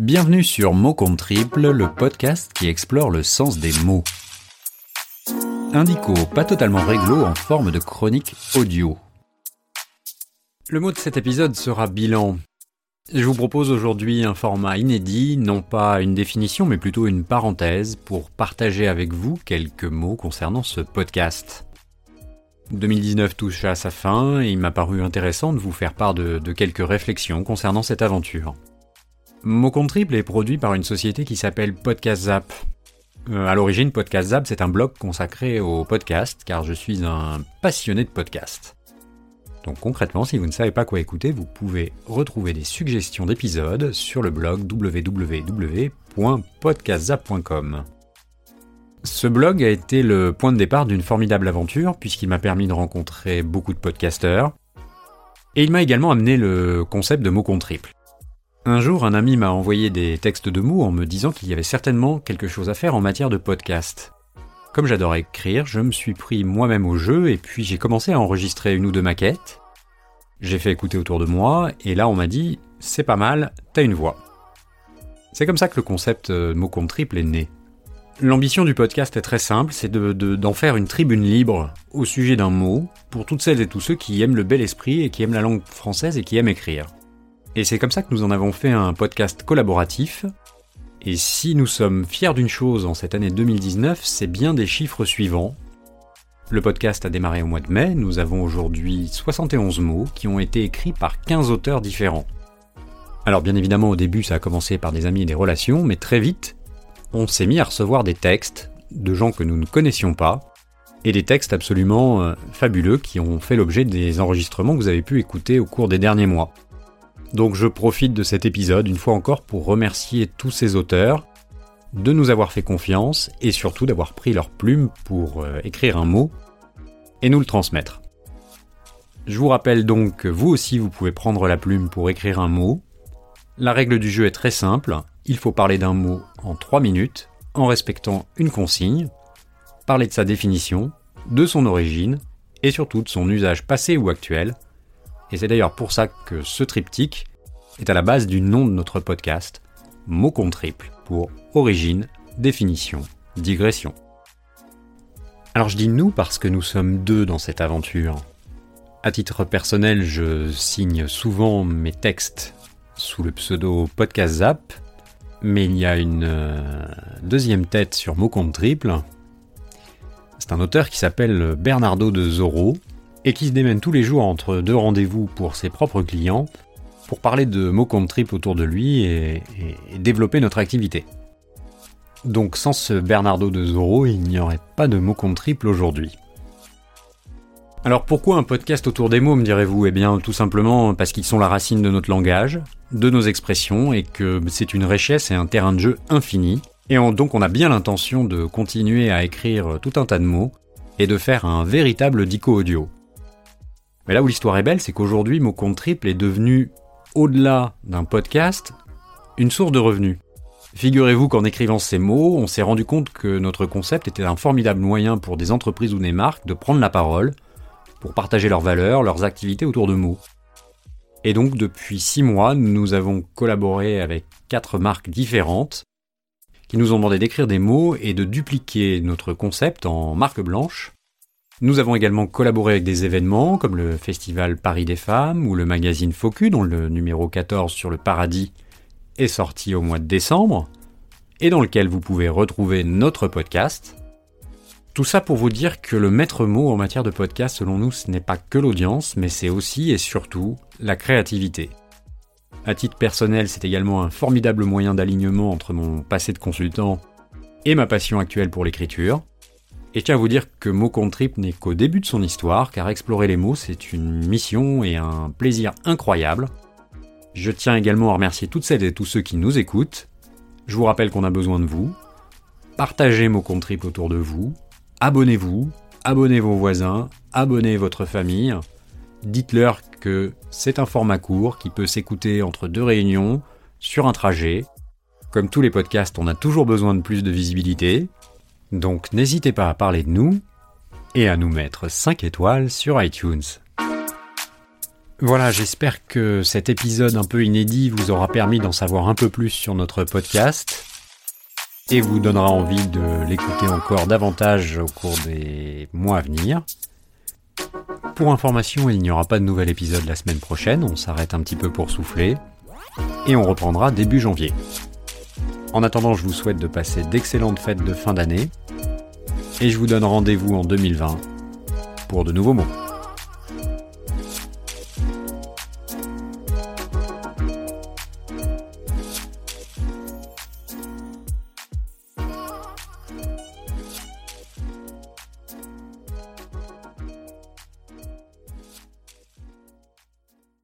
Bienvenue sur Mot compte triple, le podcast qui explore le sens des mots. Indico, pas totalement réglo, en forme de chronique audio. Le mot de cet épisode sera bilan. Je vous propose aujourd'hui un format inédit, non pas une définition, mais plutôt une parenthèse pour partager avec vous quelques mots concernant ce podcast. 2019 touche à sa fin et il m'a paru intéressant de vous faire part de quelques réflexions concernant cette aventure. Mot compte triple est produit par une société qui s'appelle Podcast Zap. Euh, à l'origine, Podcast Zap, c'est un blog consacré au podcast, car je suis un passionné de podcast. Donc concrètement, si vous ne savez pas quoi écouter, vous pouvez retrouver des suggestions d'épisodes sur le blog www.podcastzap.com. Ce blog a été le point de départ d'une formidable aventure, puisqu'il m'a permis de rencontrer beaucoup de podcasteurs, et il m'a également amené le concept de mot compte triple. Un jour, un ami m'a envoyé des textes de mots en me disant qu'il y avait certainement quelque chose à faire en matière de podcast. Comme j'adore écrire, je me suis pris moi-même au jeu et puis j'ai commencé à enregistrer une ou deux maquettes. J'ai fait écouter autour de moi et là on m'a dit c'est pas mal, t'as une voix. C'est comme ça que le concept euh, mot compte triple est né. L'ambition du podcast est très simple, c'est d'en de, faire une tribune libre au sujet d'un mot pour toutes celles et tous ceux qui aiment le bel esprit et qui aiment la langue française et qui aiment écrire. Et c'est comme ça que nous en avons fait un podcast collaboratif. Et si nous sommes fiers d'une chose en cette année 2019, c'est bien des chiffres suivants. Le podcast a démarré au mois de mai, nous avons aujourd'hui 71 mots qui ont été écrits par 15 auteurs différents. Alors bien évidemment au début ça a commencé par des amis et des relations, mais très vite on s'est mis à recevoir des textes de gens que nous ne connaissions pas, et des textes absolument euh, fabuleux qui ont fait l'objet des enregistrements que vous avez pu écouter au cours des derniers mois. Donc je profite de cet épisode une fois encore pour remercier tous ces auteurs de nous avoir fait confiance et surtout d'avoir pris leur plume pour euh, écrire un mot et nous le transmettre. Je vous rappelle donc que vous aussi vous pouvez prendre la plume pour écrire un mot. La règle du jeu est très simple, il faut parler d'un mot en 3 minutes en respectant une consigne, parler de sa définition, de son origine et surtout de son usage passé ou actuel et c'est d'ailleurs pour ça que ce triptyque est à la base du nom de notre podcast, mot compte triple, pour origine, définition, digression. Alors je dis nous parce que nous sommes deux dans cette aventure. À titre personnel, je signe souvent mes textes sous le pseudo Podcast Zap, mais il y a une euh, deuxième tête sur mot compte triple. C'est un auteur qui s'appelle Bernardo de Zorro, et qui se démène tous les jours entre deux rendez-vous pour ses propres clients pour parler de mots compte triple autour de lui et, développer notre activité. Donc sans ce Bernardo de Zorro, il n'y aurait pas de mots compte triple aujourd'hui. Alors pourquoi un podcast autour des mots, me direz-vous? Eh bien tout simplement parce qu'ils sont la racine de notre langage, de nos expressions, et que c'est une richesse et un terrain de jeu infini. Et donc on a bien l'intention de continuer à écrire tout un tas de mots, et de faire un véritable dico audio. Mais là où l'histoire est belle, c'est qu'aujourd'hui, Mot Compte Triple est devenu, au-delà d'un podcast, une source de revenus. Figurez-vous qu'en écrivant ces mots, on s'est rendu compte que notre concept était un formidable moyen pour des entreprises ou des marques de prendre la parole, pour partager leurs valeurs, leurs activités autour de mots. Et donc depuis six mois, nous avons collaboré avec quatre marques différentes qui nous ont demandé d'écrire des mots et de dupliquer notre concept en marque blanche nous avons également collaboré avec des événements comme le Festival Paris des Femmes ou le magazine Focus dont le numéro 14 sur le paradis est sorti au mois de décembre et dans lequel vous pouvez retrouver notre podcast. Tout ça pour vous dire que le maître mot en matière de podcast selon nous ce n'est pas que l'audience mais c'est aussi et surtout la créativité. À titre personnel, c'est également un formidable moyen d'alignement entre mon passé de consultant et ma passion actuelle pour l'écriture. Et je tiens à vous dire que Mot Trip n'est qu'au début de son histoire, car explorer les mots, c'est une mission et un plaisir incroyable. Je tiens également à remercier toutes celles et tous ceux qui nous écoutent. Je vous rappelle qu'on a besoin de vous. Partagez Mot Trip autour de vous. Abonnez-vous. Abonnez vos voisins. Abonnez votre famille. Dites-leur que c'est un format court qui peut s'écouter entre deux réunions, sur un trajet. Comme tous les podcasts, on a toujours besoin de plus de visibilité. Donc n'hésitez pas à parler de nous et à nous mettre 5 étoiles sur iTunes. Voilà, j'espère que cet épisode un peu inédit vous aura permis d'en savoir un peu plus sur notre podcast et vous donnera envie de l'écouter encore davantage au cours des mois à venir. Pour information, il n'y aura pas de nouvel épisode la semaine prochaine, on s'arrête un petit peu pour souffler, et on reprendra début janvier. En attendant, je vous souhaite de passer d'excellentes fêtes de fin d'année, et je vous donne rendez-vous en 2020 pour de nouveaux mots.